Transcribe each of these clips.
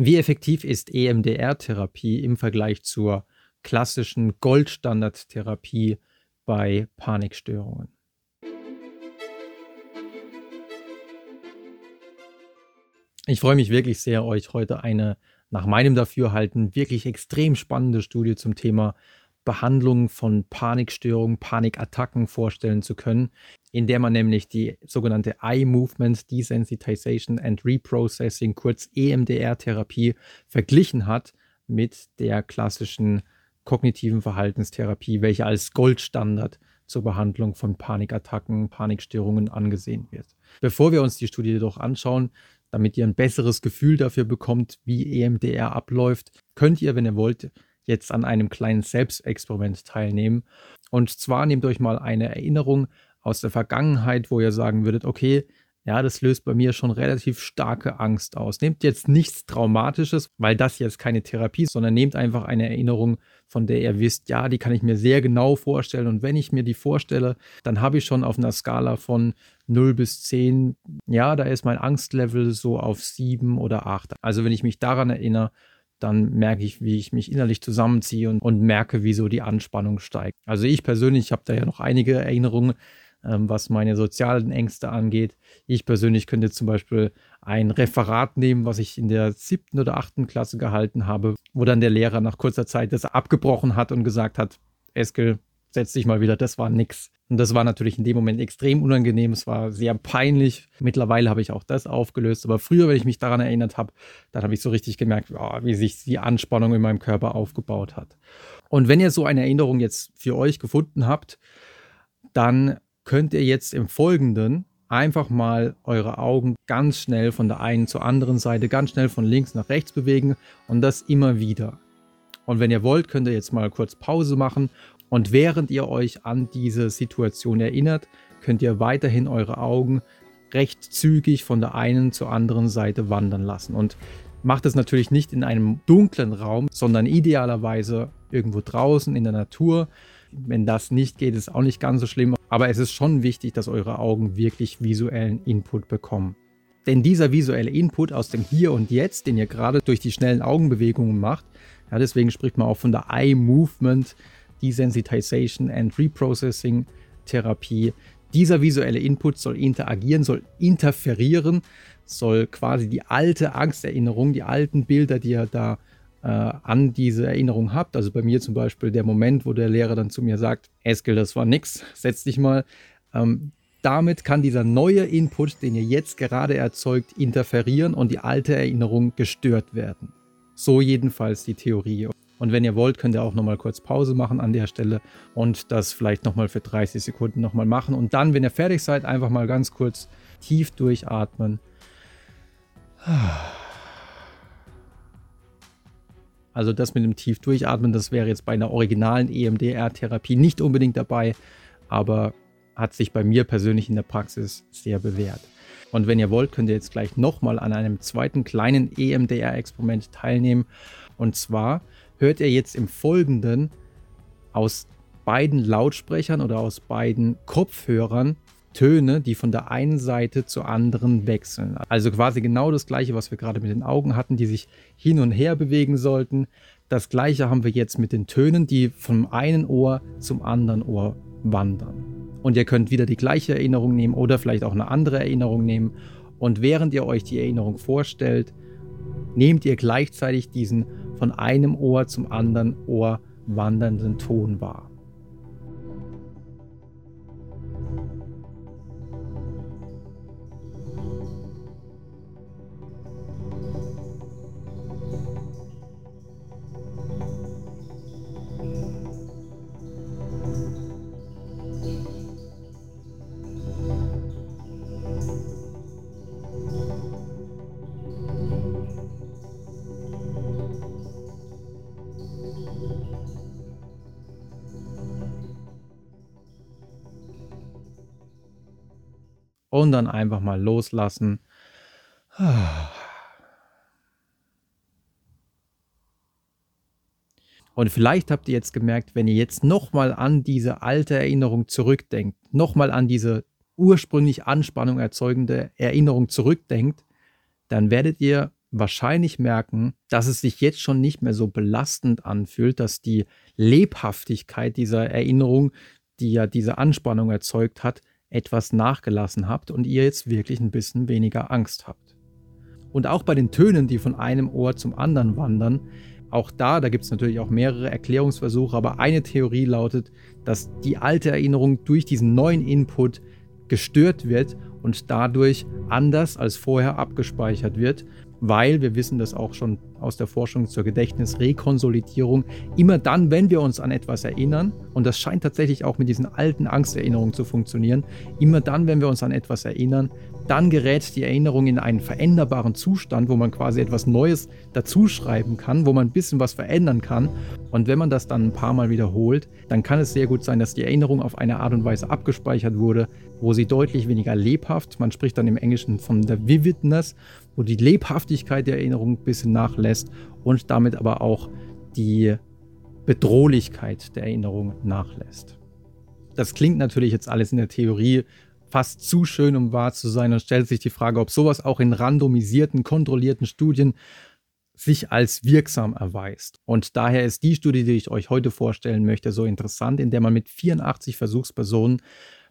Wie effektiv ist EMDR-Therapie im Vergleich zur klassischen Goldstandard-Therapie bei Panikstörungen? Ich freue mich wirklich sehr, euch heute eine nach meinem Dafürhalten wirklich extrem spannende Studie zum Thema Behandlung von Panikstörungen, Panikattacken vorstellen zu können, in der man nämlich die sogenannte Eye Movement Desensitization and Reprocessing, kurz EMDR-Therapie, verglichen hat mit der klassischen kognitiven Verhaltenstherapie, welche als Goldstandard zur Behandlung von Panikattacken, Panikstörungen angesehen wird. Bevor wir uns die Studie jedoch anschauen, damit ihr ein besseres Gefühl dafür bekommt, wie EMDR abläuft, könnt ihr, wenn ihr wollt, jetzt an einem kleinen Selbstexperiment teilnehmen. Und zwar nehmt euch mal eine Erinnerung aus der Vergangenheit, wo ihr sagen würdet, okay, ja, das löst bei mir schon relativ starke Angst aus. Nehmt jetzt nichts Traumatisches, weil das jetzt keine Therapie ist, sondern nehmt einfach eine Erinnerung, von der ihr wisst, ja, die kann ich mir sehr genau vorstellen. Und wenn ich mir die vorstelle, dann habe ich schon auf einer Skala von 0 bis 10, ja, da ist mein Angstlevel so auf 7 oder 8. Also wenn ich mich daran erinnere, dann merke ich, wie ich mich innerlich zusammenziehe und, und merke, wie so die Anspannung steigt. Also ich persönlich habe da ja noch einige Erinnerungen, ähm, was meine sozialen Ängste angeht. Ich persönlich könnte zum Beispiel ein Referat nehmen, was ich in der siebten oder achten Klasse gehalten habe, wo dann der Lehrer nach kurzer Zeit das abgebrochen hat und gesagt hat, Eskel, setz dich mal wieder, das war nix. Und das war natürlich in dem Moment extrem unangenehm, es war sehr peinlich. Mittlerweile habe ich auch das aufgelöst, aber früher, wenn ich mich daran erinnert habe, dann habe ich so richtig gemerkt, oh, wie sich die Anspannung in meinem Körper aufgebaut hat. Und wenn ihr so eine Erinnerung jetzt für euch gefunden habt, dann könnt ihr jetzt im Folgenden einfach mal eure Augen ganz schnell von der einen zur anderen Seite, ganz schnell von links nach rechts bewegen und das immer wieder. Und wenn ihr wollt, könnt ihr jetzt mal kurz Pause machen und während ihr euch an diese Situation erinnert, könnt ihr weiterhin eure Augen recht zügig von der einen zur anderen Seite wandern lassen. Und macht es natürlich nicht in einem dunklen Raum, sondern idealerweise irgendwo draußen in der Natur. Wenn das nicht geht, ist auch nicht ganz so schlimm. Aber es ist schon wichtig, dass eure Augen wirklich visuellen Input bekommen. Denn dieser visuelle Input aus dem Hier und Jetzt, den ihr gerade durch die schnellen Augenbewegungen macht, ja, deswegen spricht man auch von der Eye Movement, Desensitization and Reprocessing Therapie. Dieser visuelle Input soll interagieren, soll interferieren, soll quasi die alte Angsterinnerung, die alten Bilder, die ihr da äh, an diese Erinnerung habt. Also bei mir zum Beispiel der Moment, wo der Lehrer dann zu mir sagt, Eskel, das war nix, setz dich mal. Ähm, damit kann dieser neue Input, den ihr jetzt gerade erzeugt, interferieren und die alte Erinnerung gestört werden. So jedenfalls die Theorie. Und wenn ihr wollt, könnt ihr auch nochmal kurz Pause machen an der Stelle und das vielleicht nochmal für 30 Sekunden nochmal machen. Und dann, wenn ihr fertig seid, einfach mal ganz kurz tief durchatmen. Also das mit dem tief durchatmen, das wäre jetzt bei einer originalen EMDR-Therapie nicht unbedingt dabei, aber hat sich bei mir persönlich in der Praxis sehr bewährt. Und wenn ihr wollt, könnt ihr jetzt gleich nochmal an einem zweiten kleinen EMDR-Experiment teilnehmen. Und zwar hört ihr jetzt im Folgenden aus beiden Lautsprechern oder aus beiden Kopfhörern Töne, die von der einen Seite zur anderen wechseln. Also quasi genau das gleiche, was wir gerade mit den Augen hatten, die sich hin und her bewegen sollten. Das gleiche haben wir jetzt mit den Tönen, die vom einen Ohr zum anderen Ohr wandern. Und ihr könnt wieder die gleiche Erinnerung nehmen oder vielleicht auch eine andere Erinnerung nehmen. Und während ihr euch die Erinnerung vorstellt, nehmt ihr gleichzeitig diesen von einem Ohr zum anderen Ohr wandernden Ton wahr. Und dann einfach mal loslassen. Und vielleicht habt ihr jetzt gemerkt, wenn ihr jetzt nochmal an diese alte Erinnerung zurückdenkt, nochmal an diese ursprünglich Anspannung erzeugende Erinnerung zurückdenkt, dann werdet ihr wahrscheinlich merken, dass es sich jetzt schon nicht mehr so belastend anfühlt, dass die Lebhaftigkeit dieser Erinnerung, die ja diese Anspannung erzeugt hat, etwas nachgelassen habt und ihr jetzt wirklich ein bisschen weniger Angst habt. Und auch bei den Tönen, die von einem Ohr zum anderen wandern, auch da, da gibt es natürlich auch mehrere Erklärungsversuche, aber eine Theorie lautet, dass die alte Erinnerung durch diesen neuen Input gestört wird und dadurch anders als vorher abgespeichert wird weil wir wissen das auch schon aus der Forschung zur Gedächtnisrekonsolidierung, immer dann, wenn wir uns an etwas erinnern, und das scheint tatsächlich auch mit diesen alten Angsterinnerungen zu funktionieren, immer dann, wenn wir uns an etwas erinnern, dann gerät die Erinnerung in einen veränderbaren Zustand, wo man quasi etwas Neues dazuschreiben kann, wo man ein bisschen was verändern kann. Und wenn man das dann ein paar Mal wiederholt, dann kann es sehr gut sein, dass die Erinnerung auf eine Art und Weise abgespeichert wurde, wo sie deutlich weniger lebhaft, man spricht dann im Englischen von der Vividness, wo die Lebhaftigkeit der Erinnerung ein bisschen nachlässt und damit aber auch die Bedrohlichkeit der Erinnerung nachlässt. Das klingt natürlich jetzt alles in der Theorie fast zu schön, um wahr zu sein und stellt sich die Frage, ob sowas auch in randomisierten, kontrollierten Studien sich als wirksam erweist. Und daher ist die Studie, die ich euch heute vorstellen möchte, so interessant, in der man mit 84 Versuchspersonen,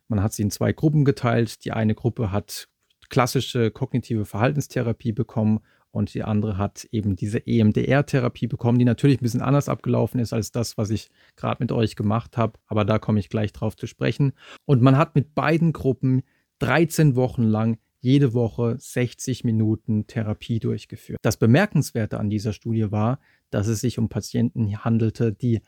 man hat sie in zwei Gruppen geteilt, die eine Gruppe hat klassische kognitive Verhaltenstherapie bekommen und die andere hat eben diese EMDR-Therapie bekommen, die natürlich ein bisschen anders abgelaufen ist als das, was ich gerade mit euch gemacht habe, aber da komme ich gleich drauf zu sprechen. Und man hat mit beiden Gruppen 13 Wochen lang jede Woche 60 Minuten Therapie durchgeführt. Das Bemerkenswerte an dieser Studie war, dass es sich um Patienten handelte, die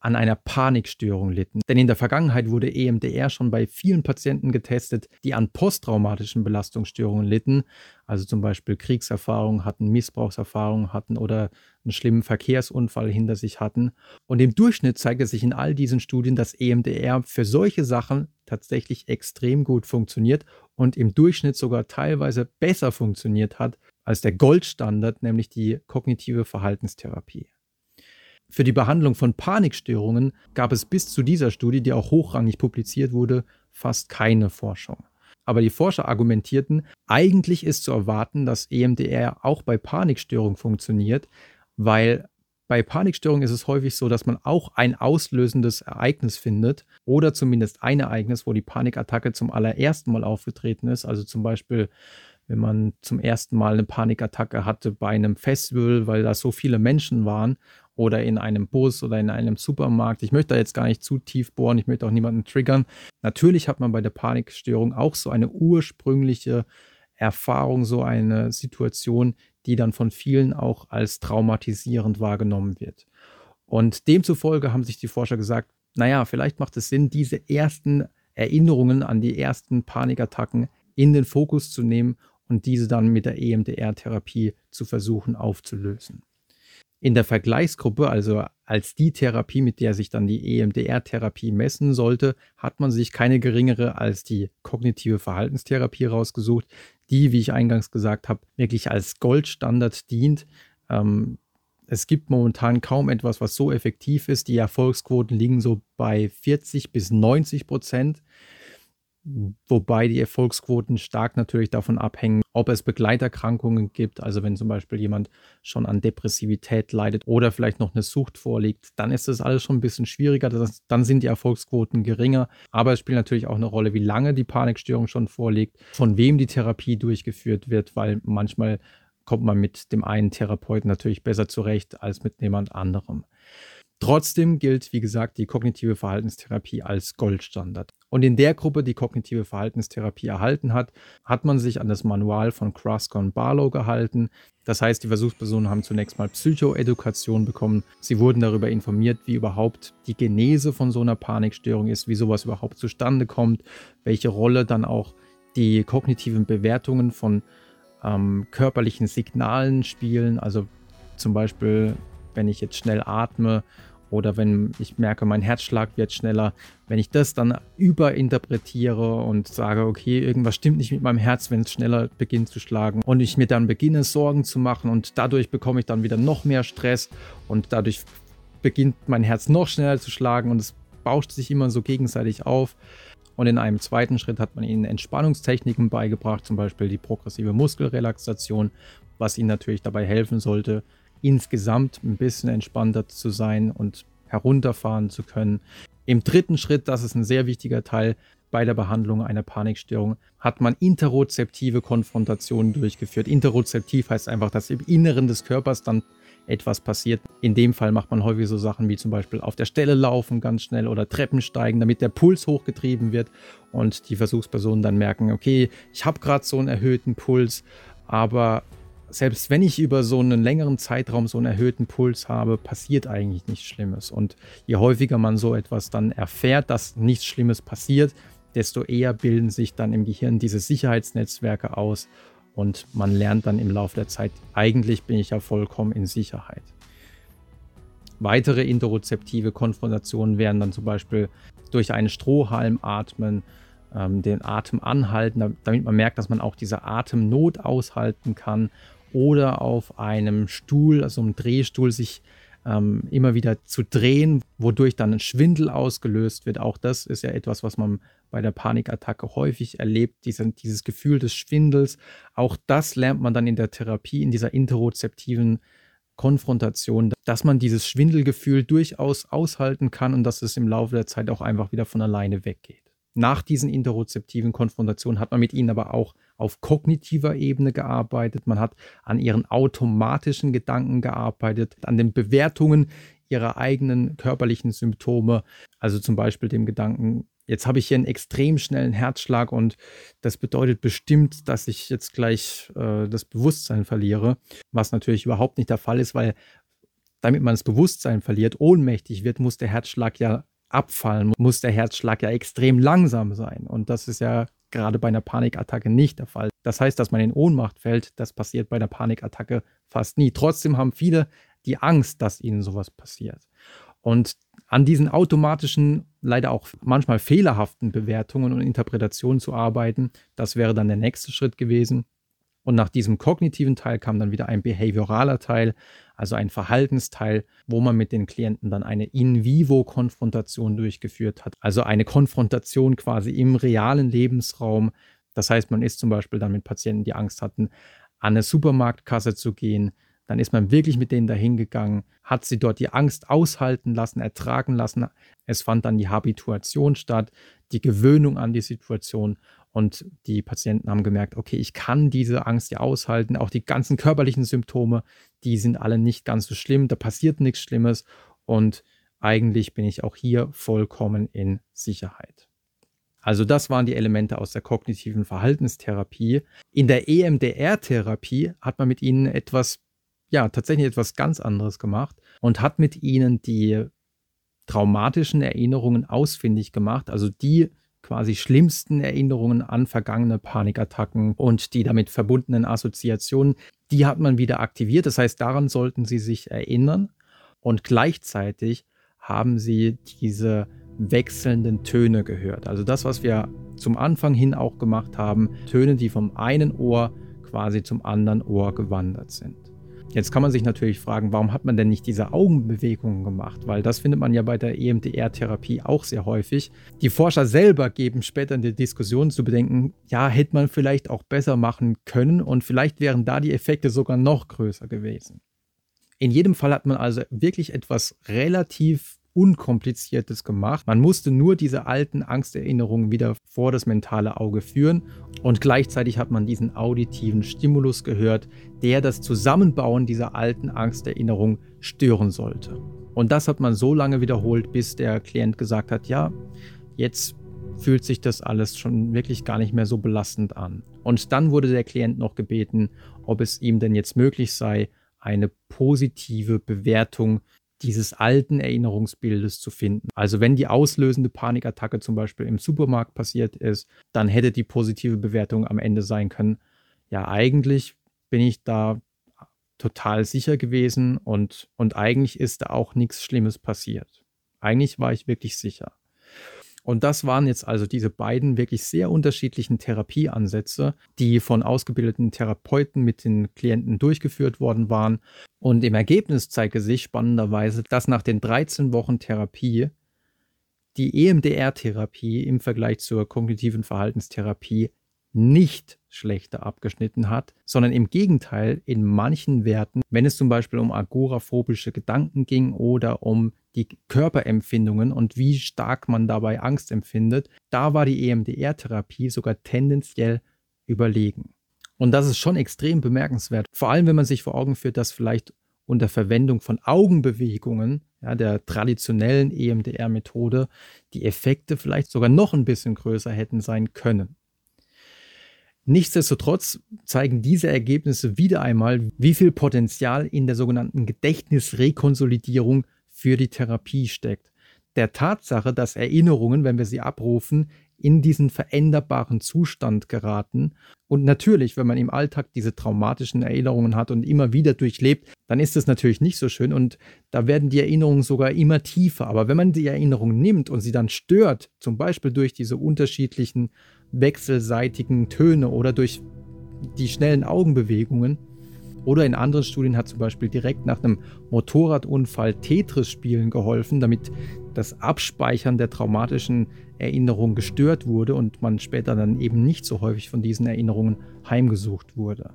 an einer Panikstörung litten. Denn in der Vergangenheit wurde EMDR schon bei vielen Patienten getestet, die an posttraumatischen Belastungsstörungen litten, also zum Beispiel Kriegserfahrungen hatten, Missbrauchserfahrungen hatten oder einen schlimmen Verkehrsunfall hinter sich hatten. Und im Durchschnitt zeigte sich in all diesen Studien, dass EMDR für solche Sachen tatsächlich extrem gut funktioniert und im Durchschnitt sogar teilweise besser funktioniert hat als der Goldstandard, nämlich die kognitive Verhaltenstherapie. Für die Behandlung von Panikstörungen gab es bis zu dieser Studie, die auch hochrangig publiziert wurde, fast keine Forschung. Aber die Forscher argumentierten, eigentlich ist zu erwarten, dass EMDR auch bei Panikstörungen funktioniert, weil bei Panikstörungen ist es häufig so, dass man auch ein auslösendes Ereignis findet oder zumindest ein Ereignis, wo die Panikattacke zum allerersten Mal aufgetreten ist. Also zum Beispiel, wenn man zum ersten Mal eine Panikattacke hatte bei einem Festival, weil da so viele Menschen waren oder in einem Bus oder in einem Supermarkt. Ich möchte da jetzt gar nicht zu tief bohren, ich möchte auch niemanden triggern. Natürlich hat man bei der Panikstörung auch so eine ursprüngliche Erfahrung, so eine Situation, die dann von vielen auch als traumatisierend wahrgenommen wird. Und demzufolge haben sich die Forscher gesagt, naja, vielleicht macht es Sinn, diese ersten Erinnerungen an die ersten Panikattacken in den Fokus zu nehmen und diese dann mit der EMDR-Therapie zu versuchen aufzulösen. In der Vergleichsgruppe, also als die Therapie, mit der sich dann die EMDR-Therapie messen sollte, hat man sich keine geringere als die kognitive Verhaltenstherapie rausgesucht, die, wie ich eingangs gesagt habe, wirklich als Goldstandard dient. Ähm, es gibt momentan kaum etwas, was so effektiv ist. Die Erfolgsquoten liegen so bei 40 bis 90 Prozent wobei die Erfolgsquoten stark natürlich davon abhängen, ob es Begleiterkrankungen gibt. Also wenn zum Beispiel jemand schon an Depressivität leidet oder vielleicht noch eine Sucht vorliegt, dann ist das alles schon ein bisschen schwieriger. Das, dann sind die Erfolgsquoten geringer. Aber es spielt natürlich auch eine Rolle, wie lange die Panikstörung schon vorliegt, von wem die Therapie durchgeführt wird, weil manchmal kommt man mit dem einen Therapeuten natürlich besser zurecht als mit jemand anderem. Trotzdem gilt, wie gesagt, die kognitive Verhaltenstherapie als Goldstandard. Und in der Gruppe, die kognitive Verhaltenstherapie erhalten hat, hat man sich an das Manual von und Barlow gehalten. Das heißt, die Versuchspersonen haben zunächst mal Psychoedukation bekommen. Sie wurden darüber informiert, wie überhaupt die Genese von so einer Panikstörung ist, wie sowas überhaupt zustande kommt, welche Rolle dann auch die kognitiven Bewertungen von ähm, körperlichen Signalen spielen. Also zum Beispiel, wenn ich jetzt schnell atme oder wenn ich merke, mein Herzschlag wird schneller, wenn ich das dann überinterpretiere und sage, okay, irgendwas stimmt nicht mit meinem Herz, wenn es schneller beginnt zu schlagen und ich mir dann beginne Sorgen zu machen und dadurch bekomme ich dann wieder noch mehr Stress und dadurch beginnt mein Herz noch schneller zu schlagen und es bauscht sich immer so gegenseitig auf. Und in einem zweiten Schritt hat man ihnen Entspannungstechniken beigebracht, zum Beispiel die progressive Muskelrelaxation, was ihnen natürlich dabei helfen sollte, insgesamt ein bisschen entspannter zu sein und herunterfahren zu können. Im dritten Schritt, das ist ein sehr wichtiger Teil bei der Behandlung einer Panikstörung, hat man interozeptive Konfrontationen durchgeführt. Interozeptiv heißt einfach, dass im Inneren des Körpers dann etwas passiert. In dem Fall macht man häufig so Sachen wie zum Beispiel auf der Stelle laufen ganz schnell oder Treppen steigen, damit der Puls hochgetrieben wird und die Versuchspersonen dann merken, okay, ich habe gerade so einen erhöhten Puls, aber selbst wenn ich über so einen längeren Zeitraum so einen erhöhten Puls habe, passiert eigentlich nichts Schlimmes. Und je häufiger man so etwas dann erfährt, dass nichts Schlimmes passiert, desto eher bilden sich dann im Gehirn diese Sicherheitsnetzwerke aus und man lernt dann im Laufe der Zeit, eigentlich bin ich ja vollkommen in Sicherheit. Weitere interozeptive Konfrontationen wären dann zum Beispiel durch einen Strohhalm atmen, ähm, den Atem anhalten, damit man merkt, dass man auch diese Atemnot aushalten kann oder auf einem Stuhl, also einem Drehstuhl, sich ähm, immer wieder zu drehen, wodurch dann ein Schwindel ausgelöst wird. Auch das ist ja etwas, was man bei der Panikattacke häufig erlebt, diese, dieses Gefühl des Schwindels. Auch das lernt man dann in der Therapie, in dieser interozeptiven Konfrontation, dass man dieses Schwindelgefühl durchaus aushalten kann und dass es im Laufe der Zeit auch einfach wieder von alleine weggeht. Nach diesen interozeptiven Konfrontationen hat man mit ihnen aber auch auf kognitiver Ebene gearbeitet, man hat an ihren automatischen Gedanken gearbeitet, an den Bewertungen ihrer eigenen körperlichen Symptome, also zum Beispiel dem Gedanken, jetzt habe ich hier einen extrem schnellen Herzschlag und das bedeutet bestimmt, dass ich jetzt gleich äh, das Bewusstsein verliere, was natürlich überhaupt nicht der Fall ist, weil damit man das Bewusstsein verliert, ohnmächtig wird, muss der Herzschlag ja abfallen, muss der Herzschlag ja extrem langsam sein. Und das ist ja gerade bei einer Panikattacke nicht der Fall. Das heißt, dass man in Ohnmacht fällt, das passiert bei einer Panikattacke fast nie. Trotzdem haben viele die Angst, dass ihnen sowas passiert. Und an diesen automatischen, leider auch manchmal fehlerhaften Bewertungen und Interpretationen zu arbeiten, das wäre dann der nächste Schritt gewesen. Und nach diesem kognitiven Teil kam dann wieder ein behavioraler Teil, also ein Verhaltensteil, wo man mit den Klienten dann eine In-vivo-Konfrontation durchgeführt hat. Also eine Konfrontation quasi im realen Lebensraum. Das heißt, man ist zum Beispiel dann mit Patienten, die Angst hatten, an eine Supermarktkasse zu gehen. Dann ist man wirklich mit denen dahin gegangen, hat sie dort die Angst aushalten lassen, ertragen lassen. Es fand dann die Habituation statt, die Gewöhnung an die Situation und die Patienten haben gemerkt, okay, ich kann diese Angst ja aushalten. Auch die ganzen körperlichen Symptome, die sind alle nicht ganz so schlimm. Da passiert nichts Schlimmes. Und eigentlich bin ich auch hier vollkommen in Sicherheit. Also das waren die Elemente aus der kognitiven Verhaltenstherapie. In der EMDR-Therapie hat man mit ihnen etwas, ja, tatsächlich etwas ganz anderes gemacht und hat mit ihnen die traumatischen Erinnerungen ausfindig gemacht, also die quasi schlimmsten Erinnerungen an vergangene Panikattacken und die damit verbundenen Assoziationen, die hat man wieder aktiviert. Das heißt, daran sollten Sie sich erinnern und gleichzeitig haben Sie diese wechselnden Töne gehört. Also das, was wir zum Anfang hin auch gemacht haben, Töne, die vom einen Ohr quasi zum anderen Ohr gewandert sind. Jetzt kann man sich natürlich fragen, warum hat man denn nicht diese Augenbewegungen gemacht? Weil das findet man ja bei der EMDR-Therapie auch sehr häufig. Die Forscher selber geben später in der Diskussion zu bedenken, ja, hätte man vielleicht auch besser machen können und vielleicht wären da die Effekte sogar noch größer gewesen. In jedem Fall hat man also wirklich etwas relativ Unkompliziertes gemacht. Man musste nur diese alten Angsterinnerungen wieder vor das mentale Auge führen und gleichzeitig hat man diesen auditiven Stimulus gehört, der das Zusammenbauen dieser alten Angsterinnerungen stören sollte. Und das hat man so lange wiederholt, bis der Klient gesagt hat, ja, jetzt fühlt sich das alles schon wirklich gar nicht mehr so belastend an. Und dann wurde der Klient noch gebeten, ob es ihm denn jetzt möglich sei, eine positive Bewertung dieses alten Erinnerungsbildes zu finden. Also wenn die auslösende Panikattacke zum Beispiel im Supermarkt passiert ist, dann hätte die positive Bewertung am Ende sein können, ja eigentlich bin ich da total sicher gewesen und, und eigentlich ist da auch nichts Schlimmes passiert. Eigentlich war ich wirklich sicher. Und das waren jetzt also diese beiden wirklich sehr unterschiedlichen Therapieansätze, die von ausgebildeten Therapeuten mit den Klienten durchgeführt worden waren. Und im Ergebnis zeigte sich spannenderweise, dass nach den 13 Wochen Therapie die EMDR-Therapie im Vergleich zur kognitiven Verhaltenstherapie nicht schlechter abgeschnitten hat, sondern im Gegenteil in manchen Werten, wenn es zum Beispiel um agoraphobische Gedanken ging oder um die Körperempfindungen und wie stark man dabei Angst empfindet, da war die EMDR-Therapie sogar tendenziell überlegen. Und das ist schon extrem bemerkenswert, vor allem wenn man sich vor Augen führt, dass vielleicht unter Verwendung von Augenbewegungen, ja, der traditionellen EMDR-Methode, die Effekte vielleicht sogar noch ein bisschen größer hätten sein können. Nichtsdestotrotz zeigen diese Ergebnisse wieder einmal, wie viel Potenzial in der sogenannten Gedächtnisrekonsolidierung für die Therapie steckt. Der Tatsache, dass Erinnerungen, wenn wir sie abrufen, in diesen veränderbaren Zustand geraten. Und natürlich, wenn man im Alltag diese traumatischen Erinnerungen hat und immer wieder durchlebt, dann ist es natürlich nicht so schön und da werden die Erinnerungen sogar immer tiefer. Aber wenn man die Erinnerung nimmt und sie dann stört, zum Beispiel durch diese unterschiedlichen wechselseitigen Töne oder durch die schnellen Augenbewegungen, oder in anderen Studien hat zum Beispiel direkt nach einem Motorradunfall Tetris-Spielen geholfen, damit das Abspeichern der traumatischen Erinnerungen gestört wurde und man später dann eben nicht so häufig von diesen Erinnerungen heimgesucht wurde.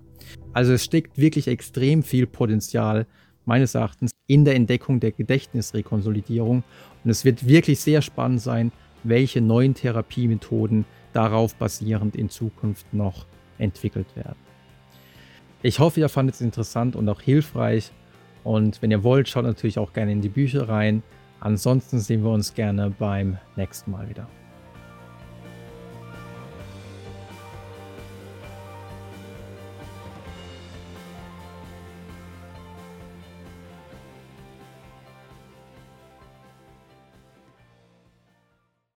Also es steckt wirklich extrem viel Potenzial meines Erachtens in der Entdeckung der Gedächtnisrekonsolidierung und es wird wirklich sehr spannend sein, welche neuen Therapiemethoden darauf basierend in Zukunft noch entwickelt werden. Ich hoffe, ihr fandet es interessant und auch hilfreich. Und wenn ihr wollt, schaut natürlich auch gerne in die Bücher rein. Ansonsten sehen wir uns gerne beim nächsten Mal wieder.